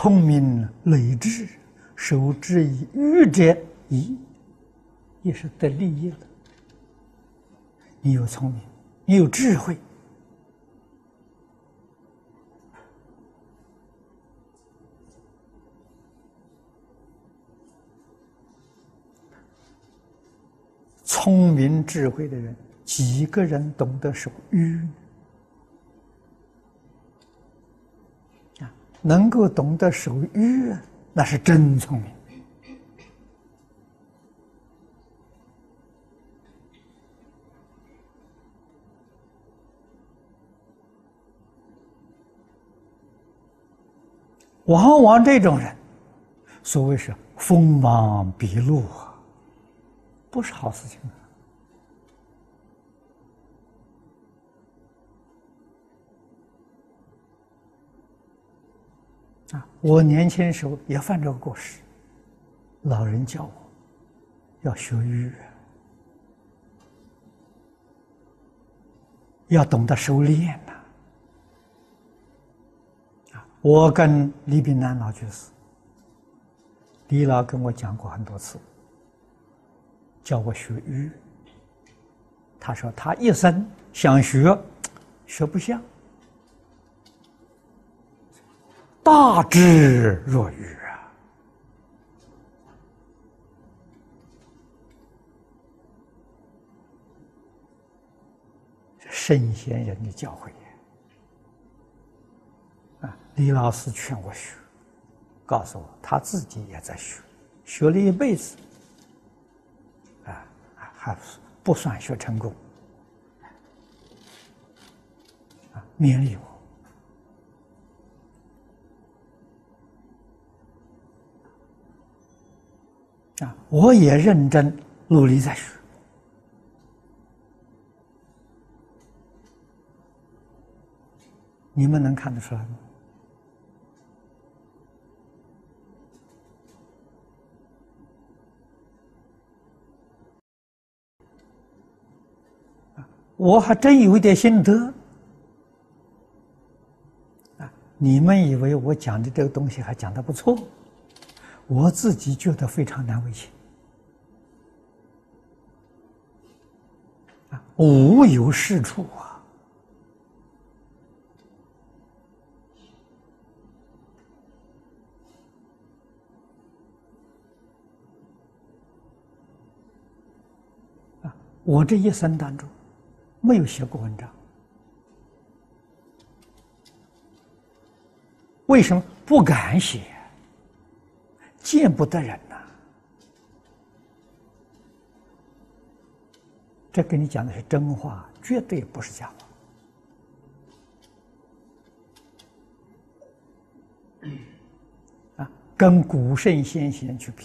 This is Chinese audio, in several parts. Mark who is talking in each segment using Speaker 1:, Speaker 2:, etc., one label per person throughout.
Speaker 1: 聪明累智，守之以愚者宜，也是得利益的。你有聪明，你有智慧，聪明智慧的人，几个人懂得守愚？能够懂得守愚，那是真聪明。往往这种人，所谓是锋芒毕露啊，不是好事情啊！啊，我年轻时候也犯这个过失，老人教我要学语，要懂得收敛呐。啊我跟李炳南老居士，李老跟我讲过很多次，教我学语。他说他一生想学，学不像，大智若愚啊！圣贤人的教诲啊。李老师劝我学，告诉我他自己也在学，学了一辈子，啊，还不算学成功，啊，勉励我，啊，我也认真努力在学，你们能看得出来吗？我还真有一点心得啊！你们以为我讲的这个东西还讲的不错，我自己觉得非常难为情啊，无有是处啊！啊，我这一生当中。没有写过文章，为什么不敢写？见不得人呐！这跟你讲的是真话，绝对不是假话。啊，跟古圣先贤去比，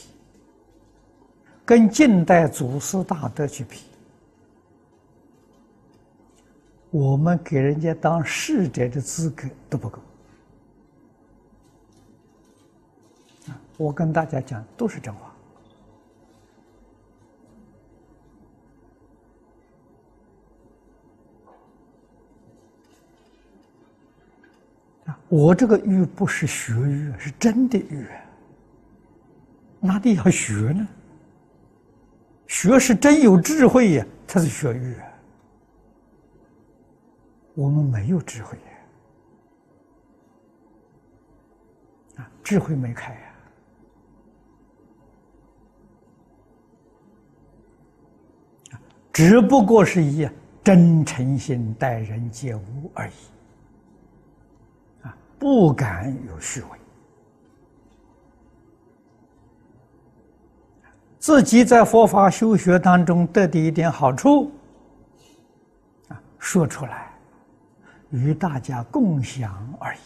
Speaker 1: 跟近代祖师大德去比。我们给人家当侍者的资格都不够我跟大家讲，都是真话啊！我这个玉不是学玉，是真的玉，哪里要学呢？学是真有智慧呀，才是学玉。我们没有智慧呀，啊，智慧没开呀，只不过是以真诚心待人接物而已，啊，不敢有虚伪，自己在佛法修学当中得的一点好处，啊，说出来。与大家共享而已。